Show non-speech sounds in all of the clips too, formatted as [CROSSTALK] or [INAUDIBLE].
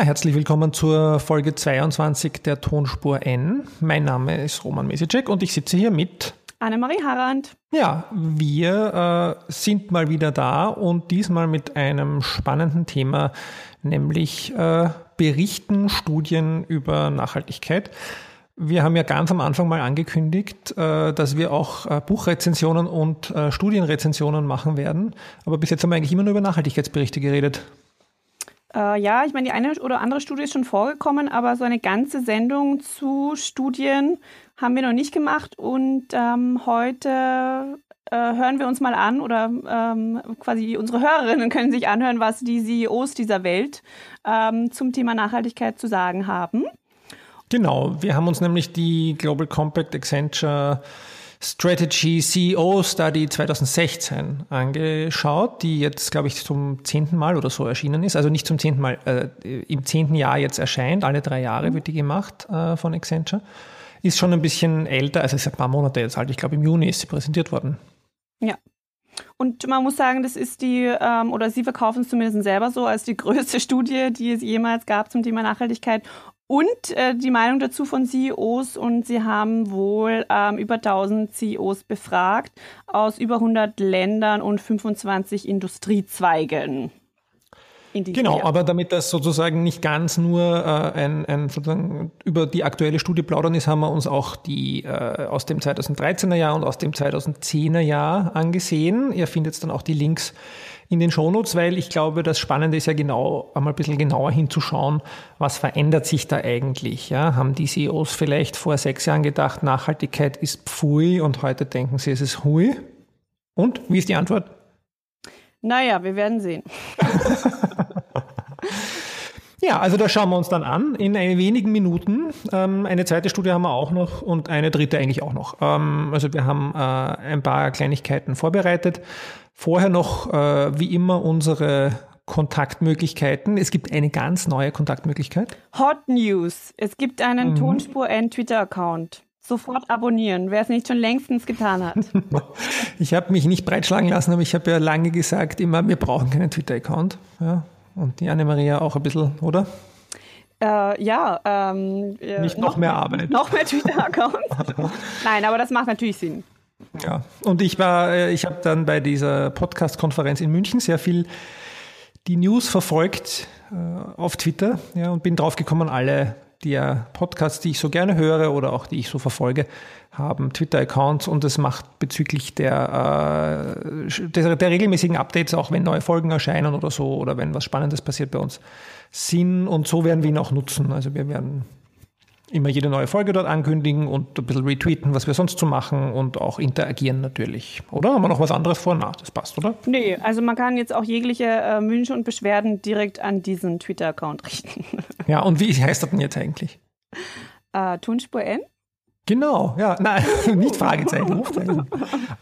Ja, herzlich willkommen zur Folge 22 der Tonspur N. Mein Name ist Roman Mesicek und ich sitze hier mit Annemarie Harand. Ja, wir äh, sind mal wieder da und diesmal mit einem spannenden Thema, nämlich äh, Berichten, Studien über Nachhaltigkeit. Wir haben ja ganz am Anfang mal angekündigt, äh, dass wir auch äh, Buchrezensionen und äh, Studienrezensionen machen werden. Aber bis jetzt haben wir eigentlich immer nur über Nachhaltigkeitsberichte geredet. Äh, ja, ich meine, die eine oder andere Studie ist schon vorgekommen, aber so eine ganze Sendung zu Studien haben wir noch nicht gemacht. Und ähm, heute äh, hören wir uns mal an oder ähm, quasi unsere Hörerinnen [LAUGHS] können sich anhören, was die CEOs dieser Welt ähm, zum Thema Nachhaltigkeit zu sagen haben. Genau, wir haben uns nämlich die Global Compact Accenture Strategy CEO Study 2016 angeschaut, die jetzt, glaube ich, zum zehnten Mal oder so erschienen ist. Also nicht zum zehnten Mal, äh, im zehnten Jahr jetzt erscheint. Alle drei Jahre wird die gemacht äh, von Accenture. Ist schon ein bisschen älter, also ist ein paar Monate jetzt alt. Ich glaube, im Juni ist sie präsentiert worden. Ja. Und man muss sagen, das ist die, ähm, oder sie verkaufen es zumindest selber so, als die [LAUGHS] größte Studie, die es jemals gab zum Thema Nachhaltigkeit und äh, die Meinung dazu von CEOs und sie haben wohl ähm, über 1000 CEOs befragt aus über 100 Ländern und 25 Industriezweigen. Genau, Jahr. aber damit das sozusagen nicht ganz nur äh, ein, ein sozusagen über die aktuelle Studie plaudern ist, haben wir uns auch die äh, aus dem 2013er Jahr und aus dem 2010er Jahr angesehen. Ihr findet dann auch die Links in den Shownotes, weil ich glaube, das Spannende ist ja genau, einmal ein bisschen genauer hinzuschauen, was verändert sich da eigentlich. Ja? Haben die CEOs vielleicht vor sechs Jahren gedacht, Nachhaltigkeit ist Pfui und heute denken sie, es ist Hui? Und wie ist die Antwort? Naja, wir werden sehen. [LAUGHS] Ja, also das schauen wir uns dann an in wenigen Minuten. Ähm, eine zweite Studie haben wir auch noch und eine dritte eigentlich auch noch. Ähm, also wir haben äh, ein paar Kleinigkeiten vorbereitet. Vorher noch, äh, wie immer, unsere Kontaktmöglichkeiten. Es gibt eine ganz neue Kontaktmöglichkeit. Hot News. Es gibt einen mhm. Tonspur N Twitter-Account. Sofort abonnieren, wer es nicht schon längstens getan hat. [LAUGHS] ich habe mich nicht breitschlagen lassen, aber ich habe ja lange gesagt, immer, wir brauchen keinen Twitter-Account. Ja. Und die Annemaria auch ein bisschen, oder? Äh, ja. Ähm, nicht noch, noch mehr Arbeit. Noch mehr Twitter-Accounts. [LAUGHS] Nein, aber das macht natürlich Sinn. Ja, und ich war, äh, ich habe dann bei dieser Podcast-Konferenz in München sehr viel die News verfolgt äh, auf Twitter ja, und bin draufgekommen, alle der Podcasts, die ich so gerne höre oder auch die ich so verfolge, haben Twitter-Accounts und es macht bezüglich der, äh, der, der, regelmäßigen Updates, auch wenn neue Folgen erscheinen oder so oder wenn was Spannendes passiert bei uns, Sinn und so werden wir ihn auch nutzen. Also wir werden immer jede neue Folge dort ankündigen und ein bisschen retweeten, was wir sonst so machen und auch interagieren natürlich. Oder haben wir noch was anderes vor? Na, das passt, oder? Nee, also man kann jetzt auch jegliche äh, Wünsche und Beschwerden direkt an diesen Twitter-Account richten. [LAUGHS] ja, und wie heißt das denn jetzt eigentlich? Äh, Tonspur N? Genau, ja, nein, [LAUGHS] nicht Fragezeichen, Rufzeichen.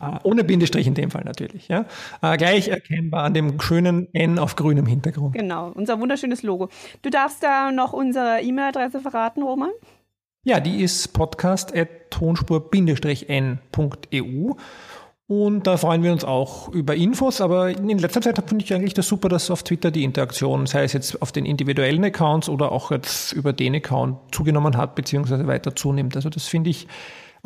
äh, ohne Bindestrich in dem Fall natürlich, ja. Äh, gleich erkennbar an dem schönen N auf grünem Hintergrund. Genau, unser wunderschönes Logo. Du darfst da noch unsere E-Mail-Adresse verraten, Roman? Ja, die ist podcast.tonspur-n.eu. Und da freuen wir uns auch über Infos, aber in letzter Zeit finde ich eigentlich das super, dass auf Twitter die Interaktion, sei es jetzt auf den individuellen Accounts oder auch jetzt über den Account zugenommen hat, beziehungsweise weiter zunimmt. Also das finde ich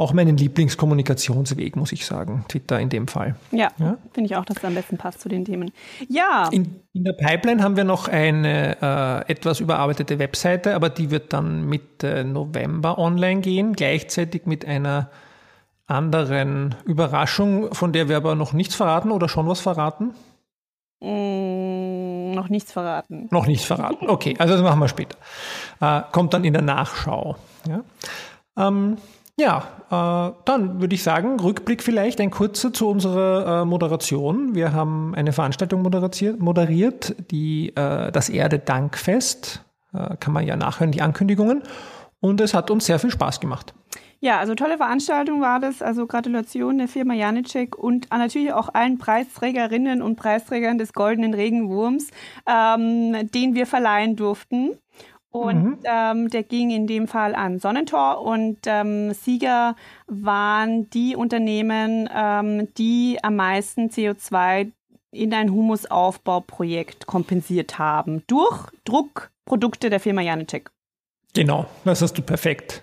auch meinen Lieblingskommunikationsweg, muss ich sagen. Twitter in dem Fall. Ja, ja? finde ich auch, dass es am besten passt zu den Themen. Ja. In, in der Pipeline haben wir noch eine äh, etwas überarbeitete Webseite, aber die wird dann Mitte November online gehen, gleichzeitig mit einer anderen Überraschung, von der wir aber noch nichts verraten oder schon was verraten? Mm, noch nichts verraten. Noch nichts verraten. Okay, also das machen wir später. Äh, kommt dann in der Nachschau. Ja. Ähm, ja, äh, dann würde ich sagen, Rückblick vielleicht, ein kurzer zu unserer äh, Moderation. Wir haben eine Veranstaltung moderiert, die äh, das Erde Dankfest, äh, kann man ja nachhören, die Ankündigungen. Und es hat uns sehr viel Spaß gemacht. Ja, also tolle Veranstaltung war das. Also Gratulation der Firma Janicek und natürlich auch allen Preisträgerinnen und Preisträgern des Goldenen Regenwurms, ähm, den wir verleihen durften. Und mhm. ähm, der ging in dem Fall an Sonnentor und ähm, Sieger waren die Unternehmen, ähm, die am meisten CO2 in ein Humusaufbauprojekt kompensiert haben durch Druckprodukte der Firma Janecek. Genau, das hast du perfekt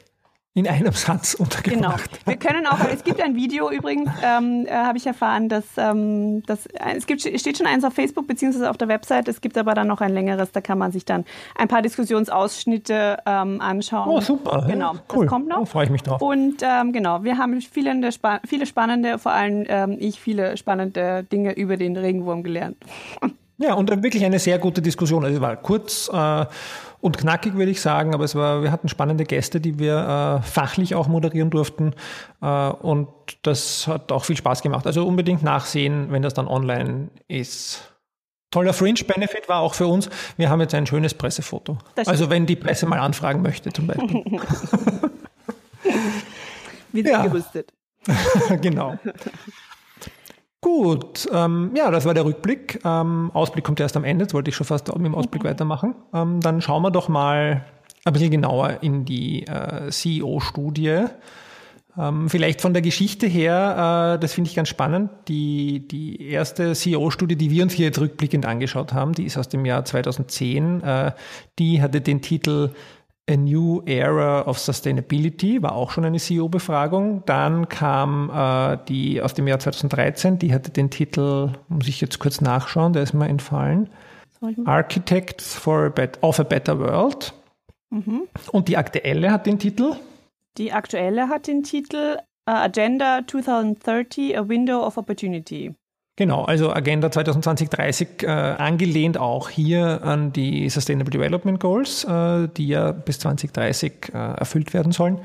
in einem Satz untergebracht. Genau. Wir können auch, es gibt ein Video übrigens, ähm, äh, habe ich erfahren, dass, ähm, dass äh, es gibt, steht schon eins auf Facebook beziehungsweise auf der Website, es gibt aber dann noch ein längeres, da kann man sich dann ein paar Diskussionsausschnitte ähm, anschauen. Oh, super. Genau, ja, cool. das kommt noch. Oh, freue ich mich drauf. Und ähm, genau, wir haben viele, viele spannende, vor allem ähm, ich, viele spannende Dinge über den Regenwurm gelernt. [LAUGHS] Ja, und wirklich eine sehr gute Diskussion. Also es war kurz äh, und knackig, würde ich sagen, aber es war, wir hatten spannende Gäste, die wir äh, fachlich auch moderieren durften. Äh, und das hat auch viel Spaß gemacht. Also unbedingt nachsehen, wenn das dann online ist. Toller Fringe-Benefit war auch für uns. Wir haben jetzt ein schönes Pressefoto. Also wenn die Presse mal anfragen möchte zum Beispiel. [LAUGHS] Sind ja. gerüstet. [LAUGHS] genau. Gut, ähm, ja, das war der Rückblick. Ähm, Ausblick kommt erst am Ende, jetzt wollte ich schon fast mit dem Ausblick mhm. weitermachen. Ähm, dann schauen wir doch mal ein bisschen genauer in die äh, CEO-Studie. Ähm, vielleicht von der Geschichte her, äh, das finde ich ganz spannend. Die, die erste CEO-Studie, die wir uns hier jetzt rückblickend angeschaut haben, die ist aus dem Jahr 2010. Äh, die hatte den Titel A New Era of Sustainability, war auch schon eine CEO-Befragung. Dann kam äh, die aus dem Jahr 2013, die hatte den Titel, muss ich jetzt kurz nachschauen, der ist mir entfallen. Architects for a Bet of a Better World. Mhm. Und die aktuelle hat den Titel? Die aktuelle hat den Titel uh, Agenda 2030, a Window of Opportunity. Genau, also Agenda 2020-30 äh, angelehnt auch hier an die Sustainable Development Goals, äh, die ja bis 2030 äh, erfüllt werden sollen.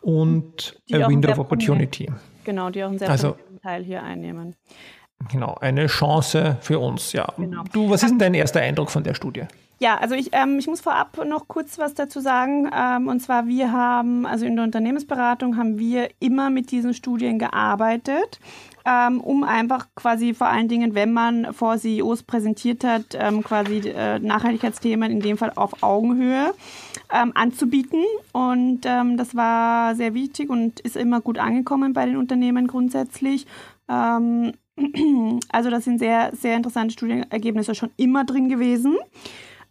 Und die a Window of Opportunity. Genau, die auch einen sehr also, Teil hier einnehmen. Genau, eine Chance für uns, ja. Genau. Du, was ist denn dein erster Eindruck von der Studie? Ja, also ich, ähm, ich muss vorab noch kurz was dazu sagen. Ähm, und zwar, wir haben, also in der Unternehmensberatung haben wir immer mit diesen Studien gearbeitet ähm, um einfach quasi vor allen Dingen, wenn man vor CEOs präsentiert hat, ähm, quasi äh, Nachhaltigkeitsthemen in dem Fall auf Augenhöhe ähm, anzubieten. Und ähm, das war sehr wichtig und ist immer gut angekommen bei den Unternehmen grundsätzlich. Ähm, [CLEARS THROAT] also das sind sehr, sehr interessante Studienergebnisse schon immer drin gewesen.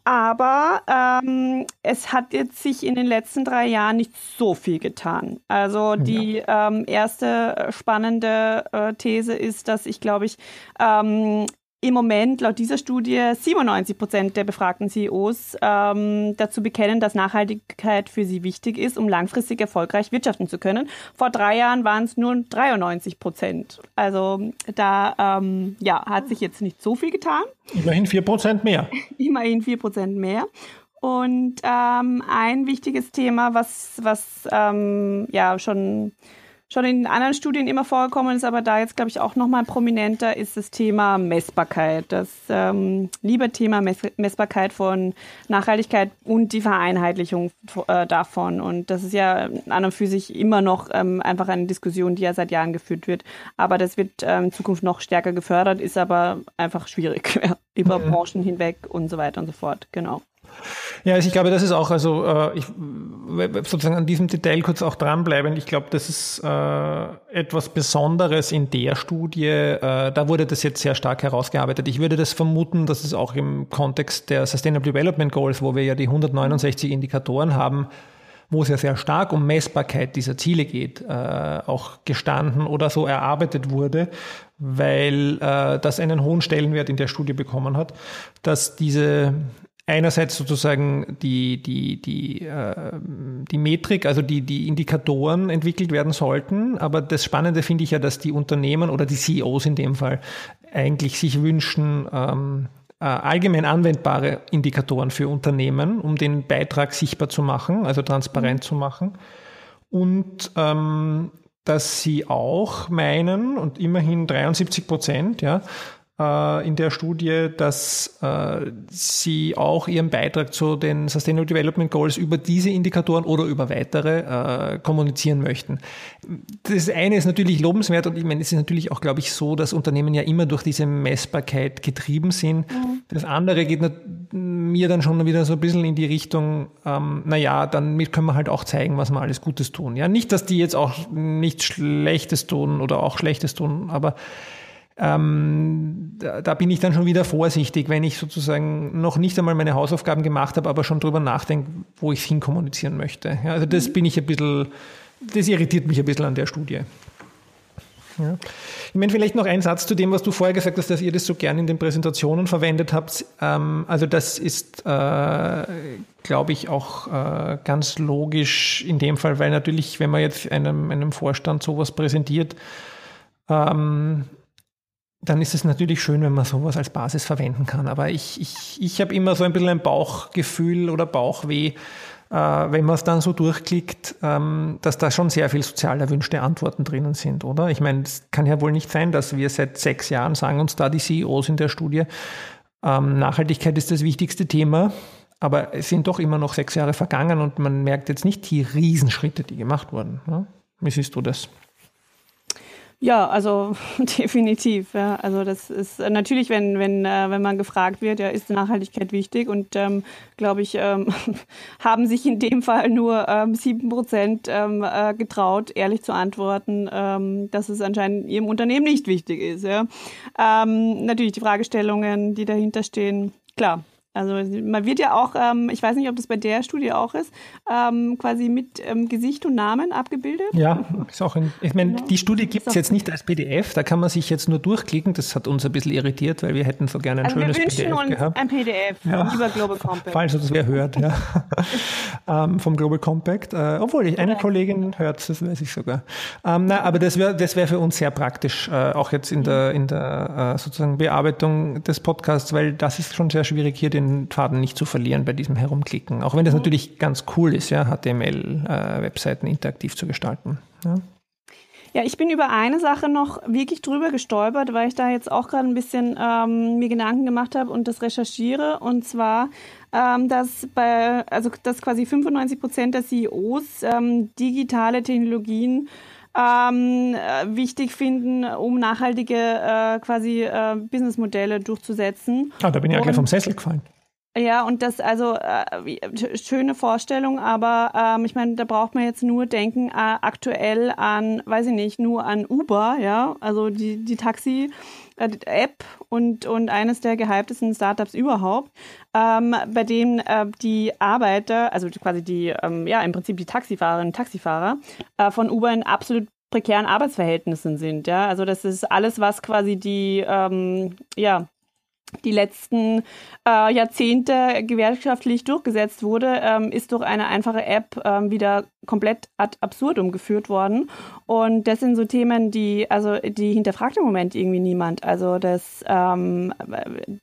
Aber ähm, es hat jetzt sich in den letzten drei Jahren nicht so viel getan. Also die ja. ähm, erste spannende äh, These ist, dass ich, glaube ich, ähm, im Moment laut dieser Studie 97 Prozent der befragten CEOs ähm, dazu bekennen, dass Nachhaltigkeit für sie wichtig ist, um langfristig erfolgreich wirtschaften zu können. Vor drei Jahren waren es nur 93 Prozent. Also da ähm, ja, hat sich jetzt nicht so viel getan. Immerhin 4 Prozent mehr. [LAUGHS] Immerhin 4 Prozent mehr. Und ähm, ein wichtiges Thema, was, was ähm, ja schon schon in anderen Studien immer vorgekommen ist, aber da jetzt, glaube ich, auch nochmal prominenter ist das Thema Messbarkeit. Das ähm, liebe Thema Mess Messbarkeit von Nachhaltigkeit und die Vereinheitlichung äh, davon. Und das ist ja an und für sich immer noch ähm, einfach eine Diskussion, die ja seit Jahren geführt wird. Aber das wird ähm, in Zukunft noch stärker gefördert, ist aber einfach schwierig [LAUGHS] über mhm. Branchen hinweg und so weiter und so fort. Genau. Ja, also ich glaube, das ist auch, also äh, ich sozusagen an diesem Detail kurz auch dranbleiben. Ich glaube, das ist äh, etwas Besonderes in der Studie. Äh, da wurde das jetzt sehr stark herausgearbeitet. Ich würde das vermuten, dass es auch im Kontext der Sustainable Development Goals, wo wir ja die 169 Indikatoren haben, wo es ja sehr stark um Messbarkeit dieser Ziele geht, äh, auch gestanden oder so erarbeitet wurde, weil äh, das einen hohen Stellenwert in der Studie bekommen hat, dass diese einerseits sozusagen die, die, die, äh, die Metrik, also die, die Indikatoren entwickelt werden sollten. Aber das Spannende finde ich ja, dass die Unternehmen oder die CEOs in dem Fall eigentlich sich wünschen, ähm, äh, allgemein anwendbare Indikatoren für Unternehmen, um den Beitrag sichtbar zu machen, also transparent mhm. zu machen. Und ähm, dass sie auch meinen, und immerhin 73 Prozent, ja, äh, in der Studie, dass äh, sie auch ihren Beitrag zu den Sustainable Development Goals über diese Indikatoren oder über weitere äh, kommunizieren möchten. Das eine ist natürlich lobenswert und ich meine, es ist natürlich auch, glaube ich, so, dass Unternehmen ja immer durch diese Messbarkeit getrieben sind. Mhm. Das andere geht mir dann schon wieder so ein bisschen in die Richtung, ähm, naja, damit können wir halt auch zeigen, was wir alles Gutes tun. Ja, nicht, dass die jetzt auch nichts Schlechtes tun oder auch Schlechtes tun, aber ähm, da, da, bin ich dann schon wieder vorsichtig, wenn ich sozusagen noch nicht einmal meine Hausaufgaben gemacht habe, aber schon drüber nachdenke, wo ich es hinkommunizieren möchte. Ja, also das bin ich ein bisschen, das irritiert mich ein bisschen an der Studie. Ja. Ich meine, vielleicht noch ein Satz zu dem, was du vorher gesagt hast, dass ihr das so gern in den Präsentationen verwendet habt. Ähm, also das ist, äh, glaube ich, auch äh, ganz logisch in dem Fall, weil natürlich, wenn man jetzt einem, einem Vorstand sowas präsentiert, ähm, dann ist es natürlich schön, wenn man sowas als Basis verwenden kann. Aber ich, ich, ich habe immer so ein bisschen ein Bauchgefühl oder Bauchweh, äh, wenn man es dann so durchklickt, ähm, dass da schon sehr viel sozial erwünschte Antworten drinnen sind, oder? Ich meine, es kann ja wohl nicht sein, dass wir seit sechs Jahren sagen uns da die CEOs in der Studie, ähm, Nachhaltigkeit ist das wichtigste Thema. Aber es sind doch immer noch sechs Jahre vergangen und man merkt jetzt nicht die Riesenschritte, die gemacht wurden. Ja? Wie siehst du das? Ja, also [LAUGHS] definitiv. Ja. Also das ist natürlich, wenn, wenn, äh, wenn man gefragt wird, ja, ist Nachhaltigkeit wichtig? Und ähm, glaube ich, ähm, [LAUGHS] haben sich in dem Fall nur ähm, sieben ähm, Prozent äh, getraut, ehrlich zu antworten, ähm, dass es anscheinend ihrem Unternehmen nicht wichtig ist. Ja. Ähm, natürlich die Fragestellungen, die dahinter stehen, klar, also man wird ja auch, ähm, ich weiß nicht, ob das bei der Studie auch ist, ähm, quasi mit ähm, Gesicht und Namen abgebildet. Ja, ist auch ein, ich meine, genau. die Studie gibt es jetzt nicht als PDF, da kann man sich jetzt nur durchklicken. Das hat uns ein bisschen irritiert, weil wir hätten so gerne ein also schönes PDF gehabt. wir wünschen uns ein PDF, ja. lieber Global Compact. Falls das wer hört, ja. [LAUGHS] ähm, vom Global Compact. Äh, obwohl, ich, eine ja. Kollegin hört das weiß ich sogar. Ähm, na, aber das wäre das wär für uns sehr praktisch, äh, auch jetzt in der, in der äh, sozusagen Bearbeitung des Podcasts, weil das ist schon sehr schwierig, hier den den Faden nicht zu verlieren bei diesem Herumklicken. Auch wenn das mhm. natürlich ganz cool ist, ja, HTML-Webseiten äh, interaktiv zu gestalten. Ja. Ja, ich bin über eine Sache noch wirklich drüber gestolpert, weil ich da jetzt auch gerade ein bisschen ähm, mir Gedanken gemacht habe und das recherchiere. Und zwar, ähm, dass bei, also dass quasi 95 Prozent der CEOs ähm, digitale Technologien ähm, äh, wichtig finden, um nachhaltige äh, quasi äh, Businessmodelle durchzusetzen. Ah, da bin ich ja gleich vom Sessel gefallen. Ja, und das, also äh, schöne Vorstellung, aber ähm, ich meine, da braucht man jetzt nur denken äh, aktuell an, weiß ich nicht, nur an Uber, ja, also die, die Taxi. Äh, App und, und eines der gehyptesten Startups überhaupt, ähm, bei dem äh, die Arbeiter, also quasi die, ähm, ja, im Prinzip die Taxifahrerinnen Taxifahrer äh, von Uber in absolut prekären Arbeitsverhältnissen sind. Ja, also das ist alles, was quasi die, ähm, ja, die letzten äh, Jahrzehnte gewerkschaftlich durchgesetzt wurde, ähm, ist durch eine einfache App ähm, wieder komplett ad absurdum geführt worden. Und das sind so Themen, die, also die hinterfragt im Moment irgendwie niemand. Also das ähm,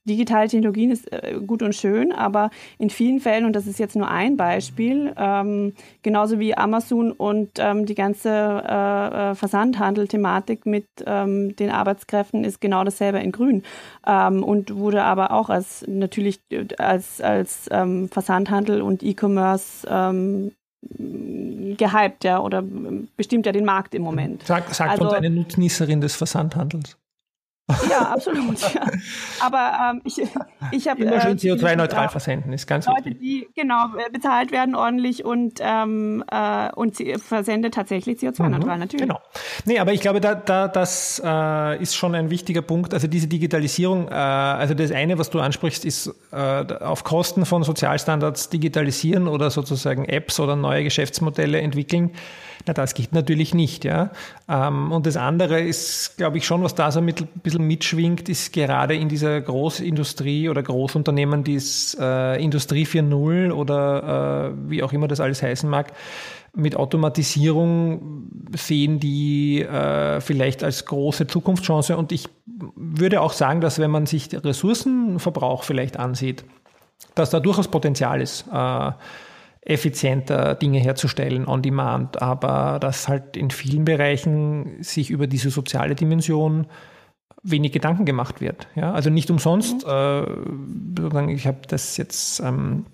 digitale Technologien ist äh, gut und schön, aber in vielen Fällen, und das ist jetzt nur ein Beispiel, ähm, genauso wie Amazon und ähm, die ganze äh, äh Versandhandel-Thematik mit ähm, den Arbeitskräften ist genau dasselbe in Grün. Ähm, und wurde aber auch als natürlich als, als ähm, Versandhandel und E-Commerce ähm, gehypt, ja, oder bestimmt ja den Markt im Moment. Sag, sagt also, uns eine Nutznießerin des Versandhandels. Ja, absolut. Ja. Aber ähm, ich, ich habe. Immer schön äh, CO2-neutral versenden, ist ganz Leute, wichtig. die genau äh, bezahlt werden ordentlich und, ähm, äh, und versendet tatsächlich CO2-neutral, mhm, natürlich. Genau. Nee, aber ich glaube, da, da, das äh, ist schon ein wichtiger Punkt. Also diese Digitalisierung, äh, also das eine, was du ansprichst, ist äh, auf Kosten von Sozialstandards digitalisieren oder sozusagen Apps oder neue Geschäftsmodelle entwickeln. Na, das geht natürlich nicht, ja. Ähm, und das andere ist, glaube ich, schon, was da so ein bisschen mitschwingt, ist gerade in dieser Großindustrie oder Großunternehmen, die es äh, Industrie 4.0 oder äh, wie auch immer das alles heißen mag, mit Automatisierung sehen die äh, vielleicht als große Zukunftschance. Und ich würde auch sagen, dass wenn man sich Ressourcenverbrauch vielleicht ansieht, dass da durchaus Potenzial ist. Äh, effizienter Dinge herzustellen on demand, aber dass halt in vielen Bereichen sich über diese soziale Dimension wenig Gedanken gemacht wird. Ja? Also nicht umsonst, mhm. äh, ich habe das jetzt ähm,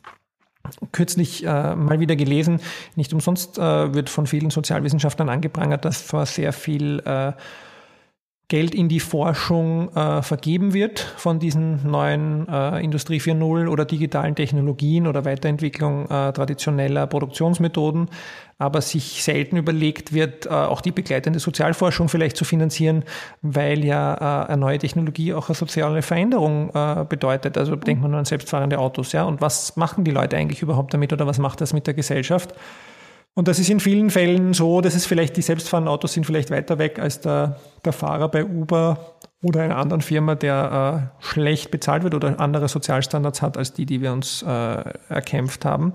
kürzlich äh, mal wieder gelesen, nicht umsonst äh, wird von vielen Sozialwissenschaftlern angeprangert, dass vor sehr viel äh, Geld in die Forschung äh, vergeben wird von diesen neuen äh, Industrie 4.0 oder digitalen Technologien oder Weiterentwicklung äh, traditioneller Produktionsmethoden, aber sich selten überlegt wird, äh, auch die begleitende Sozialforschung vielleicht zu finanzieren, weil ja äh, eine neue Technologie auch eine soziale Veränderung äh, bedeutet. Also denkt man an selbstfahrende Autos, ja. Und was machen die Leute eigentlich überhaupt damit oder was macht das mit der Gesellschaft? Und das ist in vielen Fällen so, dass es vielleicht die selbstfahrenden Autos sind vielleicht weiter weg als der, der Fahrer bei Uber oder einer anderen Firma, der äh, schlecht bezahlt wird oder andere Sozialstandards hat als die, die wir uns äh, erkämpft haben.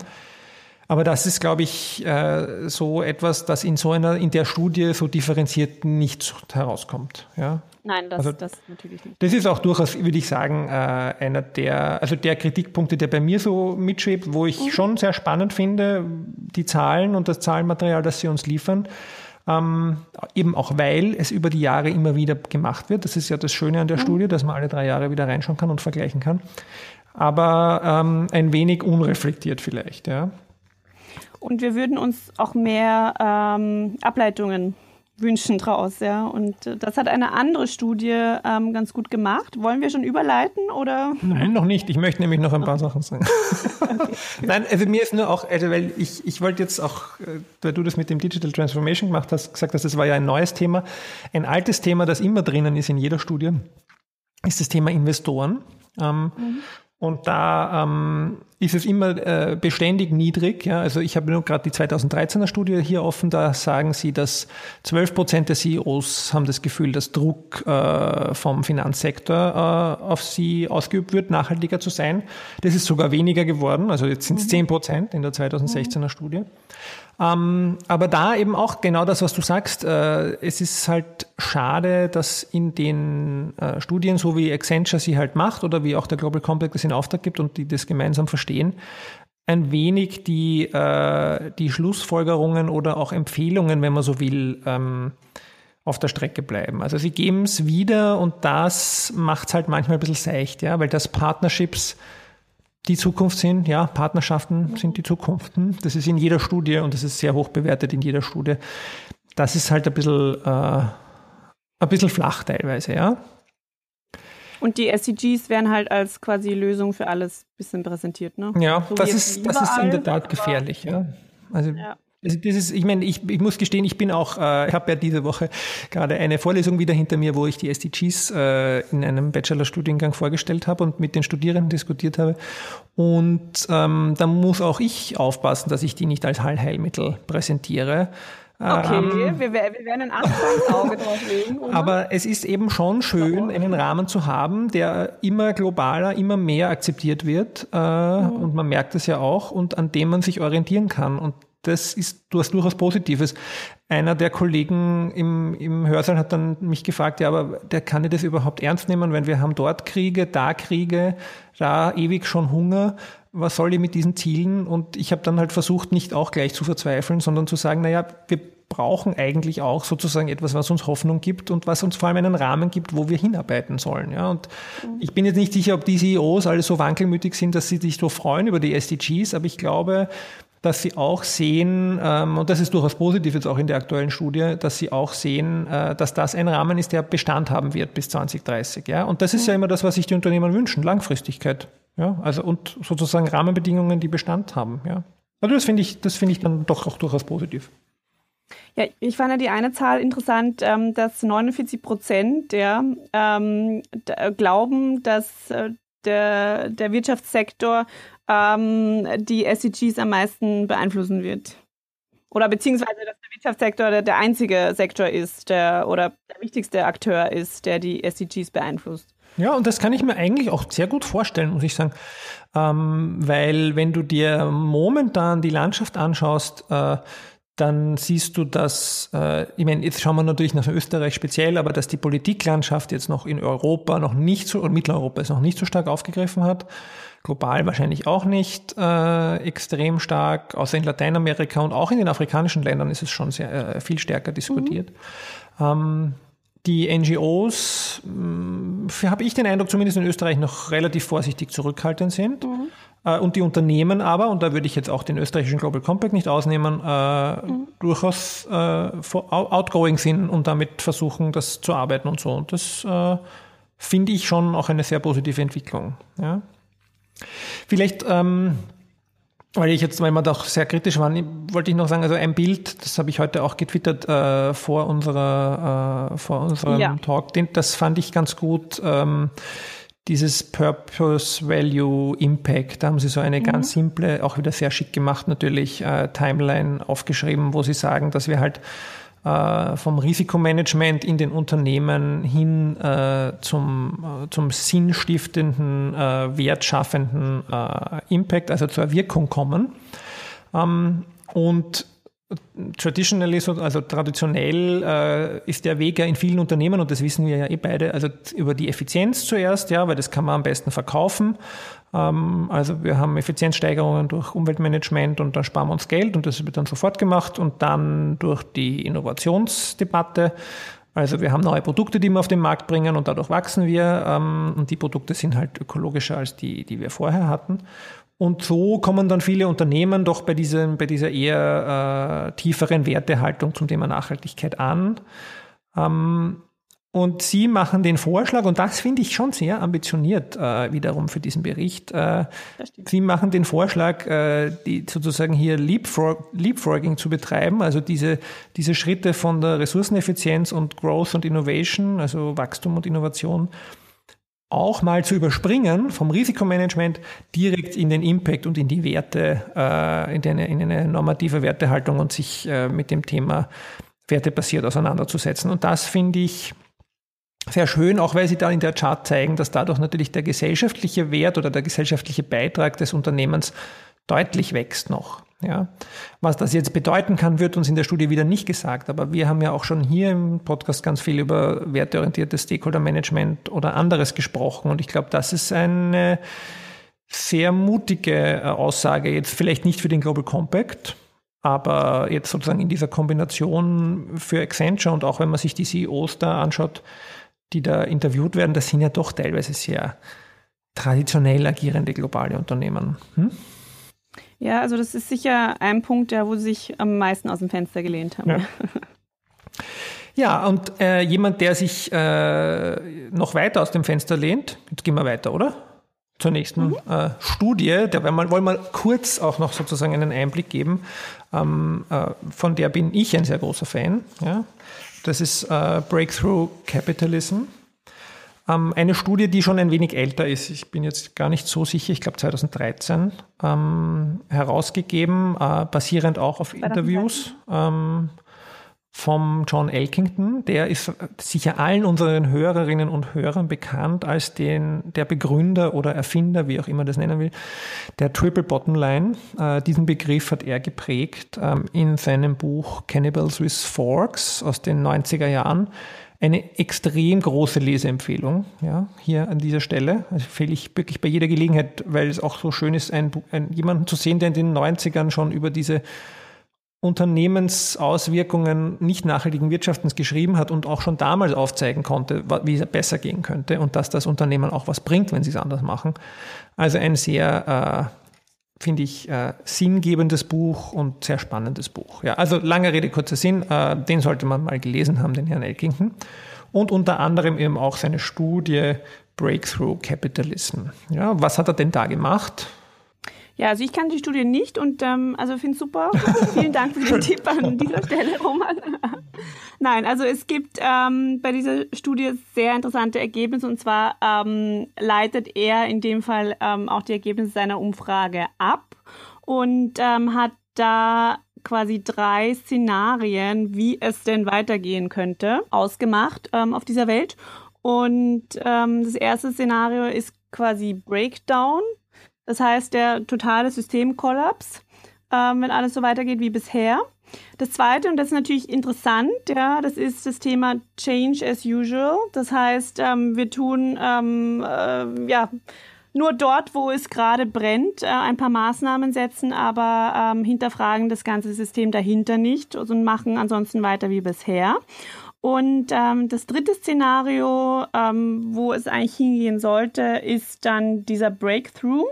Aber das ist, glaube ich, äh, so etwas, das in so einer, in der Studie so differenziert nicht herauskommt. Ja? Nein, das, also, das natürlich nicht. Das ist auch durchaus, würde ich sagen, äh, einer der, also der Kritikpunkte, der bei mir so mitschwebt, wo ich mhm. schon sehr spannend finde, die Zahlen und das Zahlenmaterial, das sie uns liefern. Ähm, eben auch weil es über die Jahre immer wieder gemacht wird. Das ist ja das Schöne an der mhm. Studie, dass man alle drei Jahre wieder reinschauen kann und vergleichen kann. Aber ähm, ein wenig unreflektiert vielleicht, ja. Und wir würden uns auch mehr ähm, Ableitungen wünschen draus, ja. Und äh, das hat eine andere Studie ähm, ganz gut gemacht. Wollen wir schon überleiten oder? Nein, noch nicht. Ich möchte nämlich noch ein paar Sachen sagen. okay. [LAUGHS] Nein, also mir ist nur auch, also weil ich, ich wollte jetzt auch, äh, weil du das mit dem Digital Transformation gemacht hast, gesagt hast, das war ja ein neues Thema. Ein altes Thema, das immer drinnen ist in jeder Studie, ist das Thema Investoren. Ähm, mhm. Und da ähm, ist es immer äh, beständig niedrig. Ja? Also ich habe nur gerade die 2013er Studie hier offen, da sagen sie, dass 12 Prozent der CEOs haben das Gefühl, dass Druck äh, vom Finanzsektor äh, auf sie ausgeübt wird, nachhaltiger zu sein. Das ist sogar weniger geworden, also jetzt sind es 10 mhm. Prozent in der 2016er mhm. Studie. Ähm, aber da eben auch genau das, was du sagst. Äh, es ist halt schade, dass in den äh, Studien, so wie Accenture sie halt macht oder wie auch der Global Compact das in Auftrag gibt und die das gemeinsam verstehen, ein wenig die, äh, die Schlussfolgerungen oder auch Empfehlungen, wenn man so will, ähm, auf der Strecke bleiben. Also sie geben es wieder und das macht es halt manchmal ein bisschen seicht, ja, weil das Partnerships die Zukunft sind. Ja, Partnerschaften sind die Zukunft. Das ist in jeder Studie und das ist sehr hoch bewertet in jeder Studie. Das ist halt ein bisschen, äh, ein bisschen flach teilweise, ja. Und die SDGs werden halt als quasi Lösung für alles ein bisschen präsentiert, ne? Ja, so das, ist, das ist in der Tat gefährlich, ja. Also ja. Also das ist, ich meine, ich, ich muss gestehen, ich bin auch, äh, ich habe ja diese Woche gerade eine Vorlesung wieder hinter mir, wo ich die SDGs äh, in einem Bachelorstudiengang vorgestellt habe und mit den Studierenden diskutiert habe. Und ähm, da muss auch ich aufpassen, dass ich die nicht als Heilmittel präsentiere. Okay, ähm, wir, wir, werden ein Auge drauflegen. Oder? Aber es ist eben schon schön, einen Rahmen zu haben, der immer globaler, immer mehr akzeptiert wird. Äh, mhm. Und man merkt es ja auch und an dem man sich orientieren kann. Und das ist du hast durchaus Positives. Einer der Kollegen im, im Hörsaal hat dann mich gefragt, ja, aber der kann ich das überhaupt ernst nehmen, wenn wir haben dort Kriege, da Kriege, da ewig schon Hunger. Was soll ich mit diesen Zielen? Und ich habe dann halt versucht, nicht auch gleich zu verzweifeln, sondern zu sagen, naja, wir brauchen eigentlich auch sozusagen etwas, was uns Hoffnung gibt und was uns vor allem einen Rahmen gibt, wo wir hinarbeiten sollen. Ja, und mhm. ich bin jetzt nicht sicher, ob die CEOs alle so wankelmütig sind, dass sie sich so freuen über die SDGs, aber ich glaube, dass sie auch sehen, ähm, und das ist durchaus positiv jetzt auch in der aktuellen Studie, dass sie auch sehen, äh, dass das ein Rahmen ist, der Bestand haben wird bis 2030. Ja? Und das ist ja immer das, was sich die Unternehmen wünschen, Langfristigkeit. Ja? Also und sozusagen Rahmenbedingungen, die Bestand haben. Ja? Also das finde ich, das finde ich dann doch auch durchaus positiv. Ja, ich fand ja die eine Zahl interessant, ähm, dass 49 Prozent der ähm, glauben, dass äh, der, der Wirtschaftssektor ähm, die SDGs am meisten beeinflussen wird. Oder beziehungsweise, dass der Wirtschaftssektor der, der einzige Sektor ist, der oder der wichtigste Akteur ist, der die SDGs beeinflusst. Ja, und das kann ich mir eigentlich auch sehr gut vorstellen, muss ich sagen. Ähm, weil wenn du dir momentan die Landschaft anschaust, äh, dann siehst du, dass, äh, ich meine, jetzt schauen wir natürlich nach Österreich speziell, aber dass die Politiklandschaft jetzt noch in Europa noch nicht so, und Mitteleuropa es noch nicht so stark aufgegriffen hat. Global wahrscheinlich auch nicht äh, extrem stark, außer in Lateinamerika und auch in den afrikanischen Ländern ist es schon sehr äh, viel stärker diskutiert. Mhm. Ähm, die NGOs, hm, habe ich den Eindruck, zumindest in Österreich noch relativ vorsichtig zurückhaltend sind. Mhm. Äh, und die Unternehmen aber, und da würde ich jetzt auch den österreichischen Global Compact nicht ausnehmen, äh, mhm. durchaus äh, outgoing sind und damit versuchen, das zu arbeiten und so. Und das äh, finde ich schon auch eine sehr positive Entwicklung. Ja. Vielleicht, ähm, weil ich jetzt, weil wir doch sehr kritisch waren, wollte ich noch sagen, also ein Bild, das habe ich heute auch getwittert äh, vor unserer äh, vor unserem ja. Talk, das fand ich ganz gut. Ähm, dieses Purpose, Value, Impact, da haben sie so eine mhm. ganz simple, auch wieder sehr schick gemacht natürlich, äh, Timeline aufgeschrieben, wo sie sagen, dass wir halt äh, vom Risikomanagement in den Unternehmen hin äh, zum, äh, zum sinnstiftenden, äh, wertschaffenden Impact, also zur Wirkung kommen. Ähm, und traditionally, also traditionell äh, ist der Weg ja in vielen Unternehmen, und das wissen wir ja eh beide, also über die Effizienz zuerst, ja, weil das kann man am besten verkaufen. Ähm, also wir haben Effizienzsteigerungen durch Umweltmanagement und dann sparen wir uns Geld und das wird dann sofort gemacht und dann durch die Innovationsdebatte. Also wir haben neue Produkte, die wir auf den Markt bringen und dadurch wachsen wir ähm, und die Produkte sind halt ökologischer als die, die wir vorher hatten. Und so kommen dann viele Unternehmen doch bei, diesem, bei dieser eher äh, tieferen Wertehaltung zum Thema Nachhaltigkeit an. Ähm, und Sie machen den Vorschlag, und das finde ich schon sehr ambitioniert äh, wiederum für diesen Bericht. Äh, Sie machen den Vorschlag, äh, die sozusagen hier Leapfrog, Leapfrogging zu betreiben, also diese, diese Schritte von der Ressourceneffizienz und Growth und Innovation, also Wachstum und Innovation, auch mal zu überspringen vom Risikomanagement direkt in den Impact und in die Werte, äh, in, eine, in eine normative Wertehaltung und sich äh, mit dem Thema wertebasiert auseinanderzusetzen. Und das finde ich sehr schön, auch weil Sie da in der Chart zeigen, dass dadurch natürlich der gesellschaftliche Wert oder der gesellschaftliche Beitrag des Unternehmens deutlich wächst noch. Ja. Was das jetzt bedeuten kann, wird uns in der Studie wieder nicht gesagt. Aber wir haben ja auch schon hier im Podcast ganz viel über werteorientiertes Stakeholder Management oder anderes gesprochen. Und ich glaube, das ist eine sehr mutige äh, Aussage. Jetzt vielleicht nicht für den Global Compact, aber jetzt sozusagen in dieser Kombination für Accenture und auch wenn man sich die CEOs da anschaut, die da interviewt werden, das sind ja doch teilweise sehr traditionell agierende globale Unternehmen. Hm? Ja, also das ist sicher ein Punkt, ja, wo sie sich am meisten aus dem Fenster gelehnt haben. Ja. [LAUGHS] Ja, und äh, jemand, der sich äh, noch weiter aus dem Fenster lehnt, jetzt gehen wir weiter, oder? Zur nächsten mhm. äh, Studie, da wollen wir, wollen wir kurz auch noch sozusagen einen Einblick geben. Ähm, äh, von der bin ich ein sehr großer Fan. Ja? Das ist äh, Breakthrough Capitalism. Ähm, eine Studie, die schon ein wenig älter ist, ich bin jetzt gar nicht so sicher, ich glaube 2013, ähm, herausgegeben, äh, basierend auch auf Interviews ähm, vom John Elkington. Der ist sicher allen unseren Hörerinnen und Hörern bekannt als den, der Begründer oder Erfinder, wie auch immer das nennen will, der Triple Bottom Line. Äh, diesen Begriff hat er geprägt ähm, in seinem Buch Cannibals with Forks aus den 90er Jahren eine extrem große Leseempfehlung, ja, hier an dieser Stelle. Also fehle ich wirklich bei jeder Gelegenheit, weil es auch so schön ist, ein, ein, jemanden zu sehen, der in den 90ern schon über diese Unternehmensauswirkungen nicht nachhaltigen Wirtschaftens geschrieben hat und auch schon damals aufzeigen konnte, wie es besser gehen könnte und dass das Unternehmen auch was bringt, wenn sie es anders machen. Also ein sehr, äh, finde ich, äh, sinngebendes Buch und sehr spannendes Buch. Ja, also lange Rede, kurzer Sinn, äh, den sollte man mal gelesen haben, den Herrn Elkington. Und unter anderem eben auch seine Studie Breakthrough Capitalism. Ja, was hat er denn da gemacht? Ja, also ich kann die Studie nicht und ähm, also finde es super. [LAUGHS] Vielen Dank für den Tipp an dieser Stelle, Roman. [LAUGHS] Nein, also es gibt ähm, bei dieser Studie sehr interessante Ergebnisse und zwar ähm, leitet er in dem Fall ähm, auch die Ergebnisse seiner Umfrage ab und ähm, hat da quasi drei Szenarien, wie es denn weitergehen könnte, ausgemacht ähm, auf dieser Welt. Und ähm, das erste Szenario ist quasi Breakdown. Das heißt, der totale Systemkollaps, ähm, wenn alles so weitergeht wie bisher. Das zweite, und das ist natürlich interessant, ja, das ist das Thema Change as usual. Das heißt, ähm, wir tun ähm, äh, ja nur dort, wo es gerade brennt, äh, ein paar Maßnahmen setzen, aber ähm, hinterfragen das ganze System dahinter nicht und machen ansonsten weiter wie bisher. Und ähm, das dritte Szenario, ähm, wo es eigentlich hingehen sollte, ist dann dieser Breakthrough.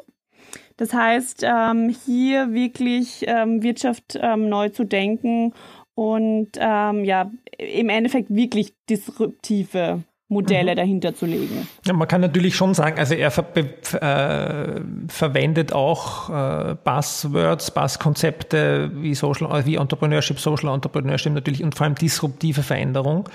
Das heißt, ähm, hier wirklich ähm, Wirtschaft ähm, neu zu denken und ähm, ja, im Endeffekt wirklich disruptive Modelle mhm. dahinter zu legen. Ja, man kann natürlich schon sagen, also er ver äh, verwendet auch äh, Buzzwords, Buzzkonzepte wie Social, wie Entrepreneurship, Social Entrepreneurship natürlich und vor allem disruptive Veränderung.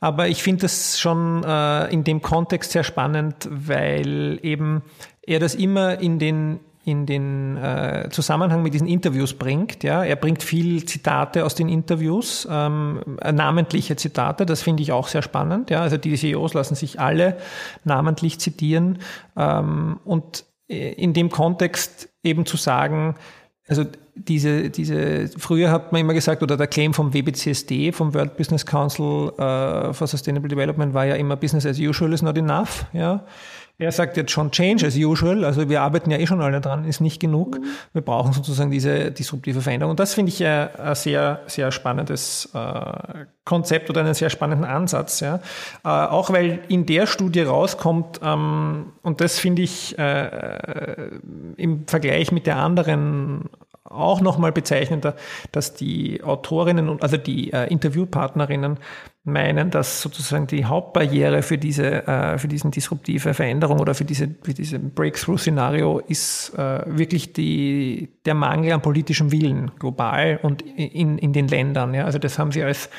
Aber ich finde das schon äh, in dem Kontext sehr spannend, weil eben er das immer in den in den äh, Zusammenhang mit diesen Interviews bringt. Ja, er bringt viel Zitate aus den Interviews, ähm, namentliche Zitate. Das finde ich auch sehr spannend. Ja, also die CEOs lassen sich alle namentlich zitieren ähm, und äh, in dem Kontext eben zu sagen, also diese, diese, früher hat man immer gesagt, oder der Claim vom WBCSD, vom World Business Council uh, for Sustainable Development war ja immer Business as usual is not enough, ja. Er sagt jetzt schon Change as usual, also wir arbeiten ja eh schon alle dran, ist nicht genug. Wir brauchen sozusagen diese disruptive Veränderung. Und das finde ich ein, ein sehr, sehr spannendes äh, Konzept oder einen sehr spannenden Ansatz. Ja. Äh, auch weil in der Studie rauskommt, ähm, und das finde ich äh, äh im Vergleich mit der anderen auch nochmal bezeichnender, dass die Autorinnen und also die äh, Interviewpartnerinnen meinen, dass sozusagen die Hauptbarriere für diese äh, für diesen disruptive Veränderung oder für diese für diese Breakthrough-Szenario ist äh, wirklich die der Mangel an politischem Willen global und in in den Ländern. Ja, also das haben sie als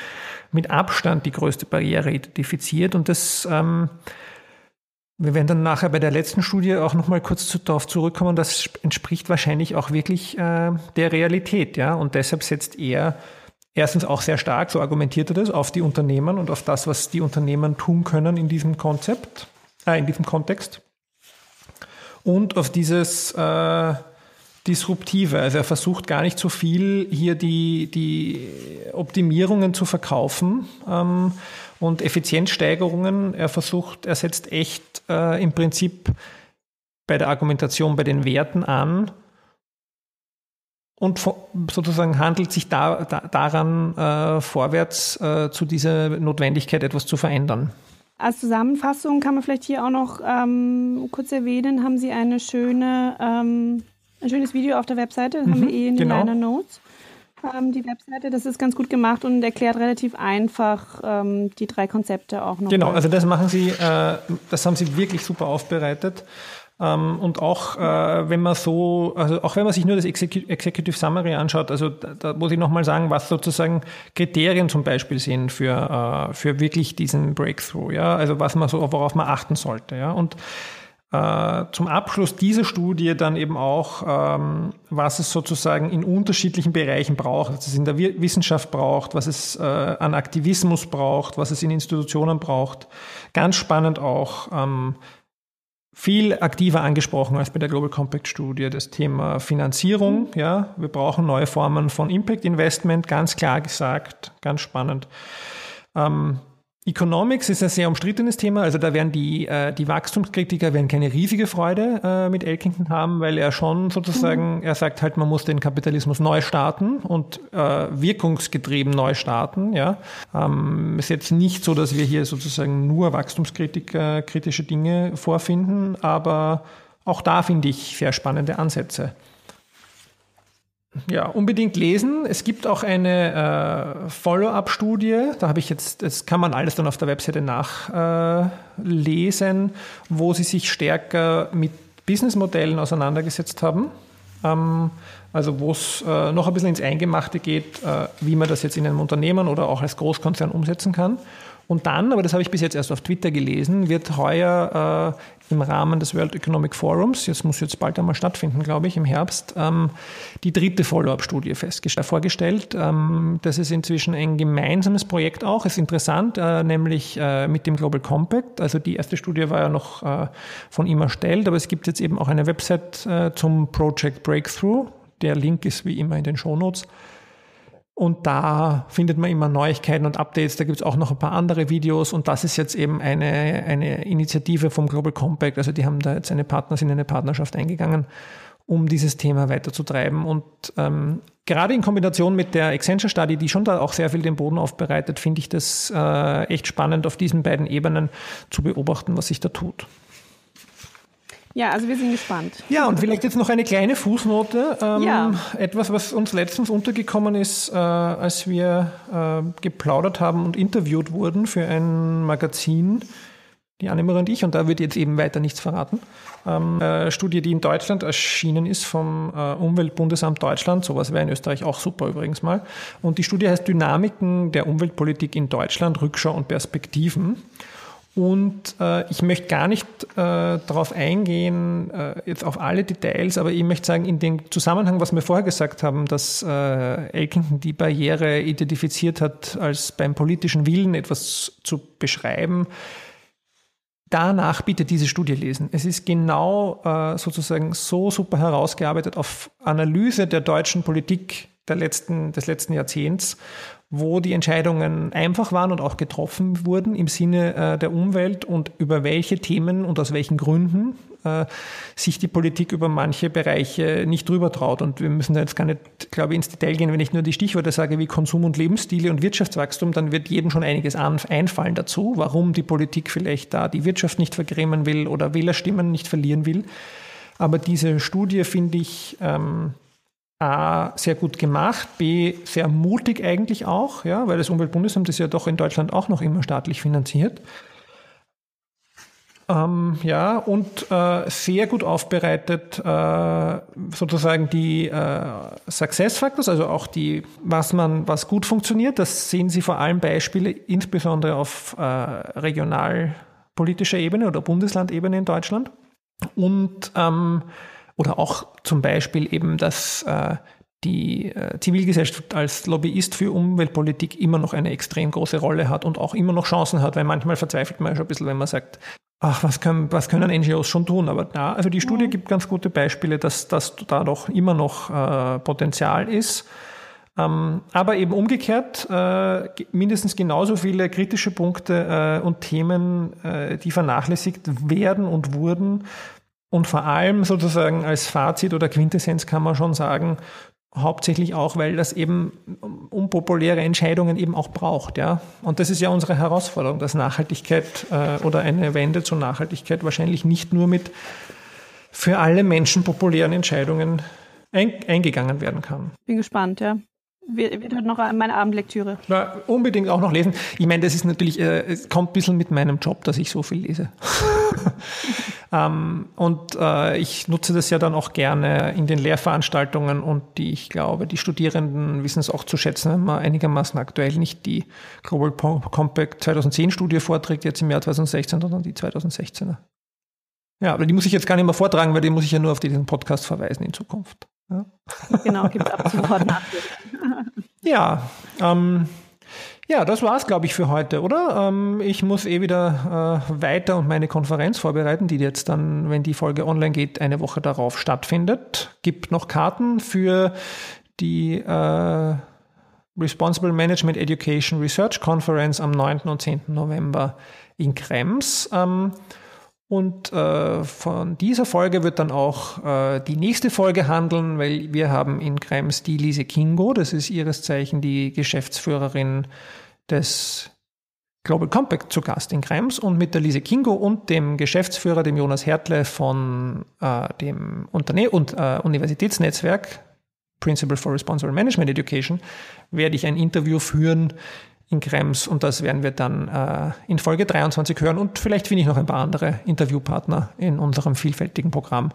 mit Abstand die größte Barriere identifiziert und das ähm, wir werden dann nachher bei der letzten Studie auch nochmal kurz darauf zurückkommen. Das entspricht wahrscheinlich auch wirklich äh, der Realität, ja. Und deshalb setzt er erstens auch sehr stark, so argumentiert er das, auf die Unternehmen und auf das, was die Unternehmen tun können in diesem Konzept, äh, in diesem Kontext. Und auf dieses äh, Disruptive. Also er versucht gar nicht so viel hier die, die Optimierungen zu verkaufen, ähm, und Effizienzsteigerungen. Er versucht, er setzt echt äh, im Prinzip bei der Argumentation, bei den Werten an und sozusagen handelt sich da, da daran äh, vorwärts äh, zu dieser Notwendigkeit, etwas zu verändern. Als Zusammenfassung kann man vielleicht hier auch noch ähm, kurz erwähnen, haben Sie eine schöne, ähm, ein schönes Video auf der Webseite, das mhm, haben wir eh in den genau. Liner Notes ähm, die Webseite. Das ist ganz gut gemacht und erklärt relativ einfach ähm, die drei Konzepte auch noch. Genau, also das machen Sie, äh, das haben Sie wirklich super aufbereitet. Ähm, und auch äh, wenn man so, also auch wenn man sich nur das Executive Summary anschaut, also da, da muss ich nochmal sagen, was sozusagen Kriterien zum Beispiel sind für, äh, für wirklich diesen Breakthrough, ja, also was man so, worauf man achten sollte, ja. Und äh, zum Abschluss dieser Studie dann eben auch, ähm, was es sozusagen in unterschiedlichen Bereichen braucht, was es in der Wissenschaft braucht, was es äh, an Aktivismus braucht, was es in Institutionen braucht. Ganz spannend auch, ähm, viel aktiver angesprochen als bei der Global Compact Studie, das Thema Finanzierung. Ja, wir brauchen neue Formen von Impact Investment, ganz klar gesagt, ganz spannend. Ähm, Economics ist ein sehr umstrittenes Thema. Also da werden die, äh, die Wachstumskritiker werden keine riesige Freude äh, mit Elkington haben, weil er schon sozusagen, mhm. er sagt halt, man muss den Kapitalismus neu starten und äh, wirkungsgetrieben neu starten. Ja, ähm, ist jetzt nicht so, dass wir hier sozusagen nur Wachstumskritiker kritische Dinge vorfinden, aber auch da finde ich sehr spannende Ansätze. Ja, unbedingt lesen. Es gibt auch eine äh, Follow-up-Studie, da habe ich jetzt, das kann man alles dann auf der Webseite nachlesen, äh, wo sie sich stärker mit Businessmodellen auseinandergesetzt haben. Ähm, also wo es äh, noch ein bisschen ins Eingemachte geht, äh, wie man das jetzt in einem Unternehmen oder auch als Großkonzern umsetzen kann. Und dann, aber das habe ich bis jetzt erst auf Twitter gelesen, wird heuer äh, im Rahmen des World Economic Forums, jetzt muss jetzt bald einmal stattfinden, glaube ich, im Herbst, ähm, die dritte Follow-up-Studie vorgestellt. Ähm, das ist inzwischen ein gemeinsames Projekt auch, ist interessant, äh, nämlich äh, mit dem Global Compact. Also die erste Studie war ja noch äh, von ihm erstellt, aber es gibt jetzt eben auch eine Website äh, zum Project Breakthrough. Der Link ist wie immer in den Show Notes. Und da findet man immer Neuigkeiten und Updates. Da gibt es auch noch ein paar andere Videos. Und das ist jetzt eben eine, eine Initiative vom Global Compact. Also die haben da jetzt eine Partner, sind in eine Partnerschaft eingegangen, um dieses Thema weiterzutreiben. Und ähm, gerade in Kombination mit der Accenture Study, die schon da auch sehr viel den Boden aufbereitet, finde ich das äh, echt spannend, auf diesen beiden Ebenen zu beobachten, was sich da tut. Ja, also wir sind gespannt. Ja, und vielleicht jetzt noch eine kleine Fußnote. Ähm, ja. Etwas, was uns letztens untergekommen ist, äh, als wir äh, geplaudert haben und interviewt wurden für ein Magazin, die Annemarie und ich, und da wird jetzt eben weiter nichts verraten. Ähm, äh, Studie, die in Deutschland erschienen ist vom äh, Umweltbundesamt Deutschland, sowas wäre in Österreich auch super übrigens mal. Und die Studie heißt Dynamiken der Umweltpolitik in Deutschland, Rückschau und Perspektiven. Und äh, ich möchte gar nicht äh, darauf eingehen, äh, jetzt auf alle Details, aber ich möchte sagen, in dem Zusammenhang, was wir vorher gesagt haben, dass äh, Elkington die Barriere identifiziert hat, als beim politischen Willen etwas zu beschreiben, danach bitte diese Studie lesen. Es ist genau äh, sozusagen so super herausgearbeitet auf Analyse der deutschen Politik der letzten, des letzten Jahrzehnts wo die Entscheidungen einfach waren und auch getroffen wurden im Sinne äh, der Umwelt und über welche Themen und aus welchen Gründen äh, sich die Politik über manche Bereiche nicht drüber traut. Und wir müssen da jetzt gar nicht, glaube ich, ins Detail gehen. Wenn ich nur die Stichworte sage wie Konsum und Lebensstile und Wirtschaftswachstum, dann wird jedem schon einiges einfallen dazu, warum die Politik vielleicht da die Wirtschaft nicht vergrämen will oder Wählerstimmen nicht verlieren will. Aber diese Studie finde ich ähm, A, sehr gut gemacht, B, sehr mutig eigentlich auch, ja, weil das Umweltbundesamt ist ja doch in Deutschland auch noch immer staatlich finanziert. Ähm, ja, und äh, sehr gut aufbereitet äh, sozusagen die äh, Success Factors, also auch die, was man, was gut funktioniert. Das sehen Sie vor allem Beispiele, insbesondere auf äh, regionalpolitischer Ebene oder Bundeslandebene in Deutschland. Und ähm, oder auch zum Beispiel eben, dass äh, die äh, Zivilgesellschaft als Lobbyist für Umweltpolitik immer noch eine extrem große Rolle hat und auch immer noch Chancen hat, weil manchmal verzweifelt man schon ein bisschen, wenn man sagt, ach, was können, was können NGOs schon tun? Aber da, also die Studie gibt ganz gute Beispiele, dass, dass da doch immer noch äh, Potenzial ist. Ähm, aber eben umgekehrt, äh, mindestens genauso viele kritische Punkte äh, und Themen, die vernachlässigt werden und wurden, und vor allem sozusagen als Fazit oder Quintessenz kann man schon sagen, hauptsächlich auch, weil das eben unpopuläre Entscheidungen eben auch braucht, ja. Und das ist ja unsere Herausforderung, dass Nachhaltigkeit äh, oder eine Wende zur Nachhaltigkeit wahrscheinlich nicht nur mit für alle Menschen populären Entscheidungen ein, eingegangen werden kann. Bin gespannt, ja. Wird, wird heute noch meine Abendlektüre. Na, unbedingt auch noch lesen. Ich meine, das ist natürlich, äh, es kommt ein bisschen mit meinem Job, dass ich so viel lese. [LAUGHS] ähm, und äh, ich nutze das ja dann auch gerne in den Lehrveranstaltungen und die, ich glaube, die Studierenden wissen es auch zu schätzen, wenn man einigermaßen aktuell nicht die Global Compact 2010 Studie vorträgt, jetzt im Jahr 2016, sondern die 2016er. Ja, aber die muss ich jetzt gar nicht mehr vortragen, weil die muss ich ja nur auf diesen Podcast verweisen in Zukunft. Ja. Genau, gibt es ab sofort ja, ähm, ja, das war's, glaube ich, für heute, oder? Ähm, ich muss eh wieder äh, weiter und meine Konferenz vorbereiten, die jetzt dann, wenn die Folge online geht, eine Woche darauf stattfindet. Gibt noch Karten für die äh, Responsible Management Education Research Conference am 9. und 10. November in Krems. Ähm, und äh, von dieser Folge wird dann auch äh, die nächste Folge handeln, weil wir haben in Krems die Lise Kingo, das ist ihres Zeichen die Geschäftsführerin des Global Compact zu Gast in Krems. Und mit der Lise Kingo und dem Geschäftsführer, dem Jonas Hertle von äh, dem Unterne und äh, Universitätsnetzwerk Principle for Responsible Management Education werde ich ein Interview führen in Krems und das werden wir dann äh, in Folge 23 hören und vielleicht finde ich noch ein paar andere Interviewpartner in unserem vielfältigen Programm,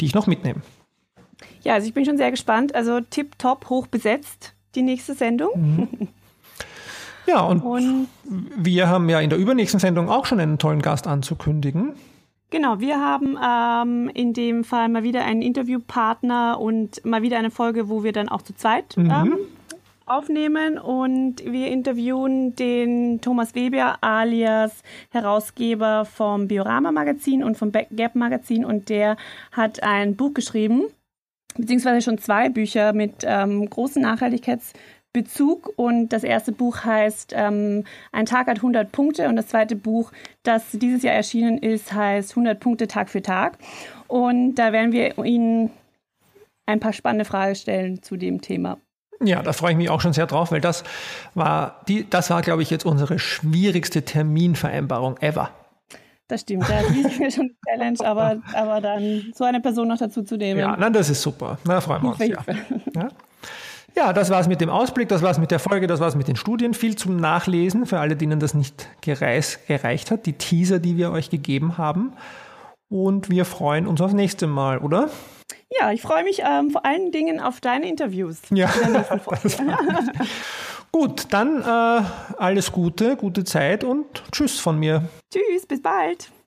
die ich noch mitnehme. Ja, also ich bin schon sehr gespannt. Also tipptopp hoch besetzt, die nächste Sendung. Mhm. Ja, und, und, wir haben ja in der übernächsten Sendung auch schon einen tollen Gast anzukündigen. Genau, wir haben ähm, in dem Fall mal wieder einen Interviewpartner und mal wieder eine Folge, wo wir dann auch zu zweit mhm. Aufnehmen und wir interviewen den Thomas Weber alias Herausgeber vom Biorama Magazin und vom Gap Magazin und der hat ein Buch geschrieben, beziehungsweise schon zwei Bücher mit ähm, großen Nachhaltigkeitsbezug und das erste Buch heißt ähm, Ein Tag hat 100 Punkte und das zweite Buch, das dieses Jahr erschienen ist, heißt 100 Punkte Tag für Tag und da werden wir Ihnen ein paar spannende Fragen stellen zu dem Thema. Ja, da freue ich mich auch schon sehr drauf, weil das war die, das war, glaube ich, jetzt unsere schwierigste Terminvereinbarung ever. Das stimmt, ja, die ist mir schon eine Challenge, aber, aber dann so eine Person noch dazu zu nehmen. Ja, nein, das ist super. Na, freuen wir uns. Ja. ja. Ja, das war's mit dem Ausblick, das war's mit der Folge, das war's mit den Studien. Viel zum Nachlesen für alle, denen das nicht gereis, gereicht hat. Die Teaser, die wir euch gegeben haben. Und wir freuen uns aufs nächste Mal, oder? Ja, ich freue mich ähm, vor allen Dingen auf deine Interviews. Ja, [LAUGHS] Gut, dann äh, alles Gute, gute Zeit und Tschüss von mir. Tschüss, bis bald.